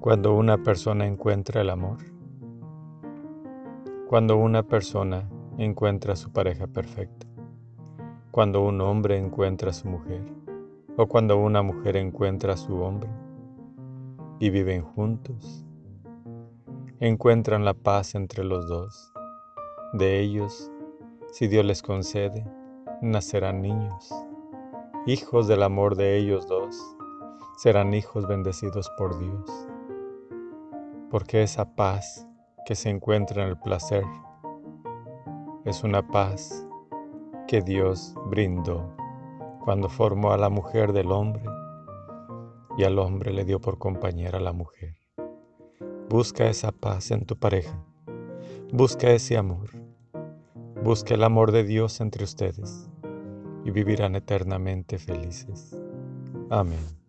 Cuando una persona encuentra el amor. Cuando una persona encuentra a su pareja perfecta. Cuando un hombre encuentra a su mujer. O cuando una mujer encuentra a su hombre. Y viven juntos. Encuentran la paz entre los dos. De ellos, si Dios les concede, nacerán niños, hijos del amor de ellos dos serán hijos bendecidos por Dios. Porque esa paz que se encuentra en el placer es una paz que Dios brindó cuando formó a la mujer del hombre y al hombre le dio por compañera a la mujer. Busca esa paz en tu pareja. Busca ese amor. Busca el amor de Dios entre ustedes y vivirán eternamente felices. Amén.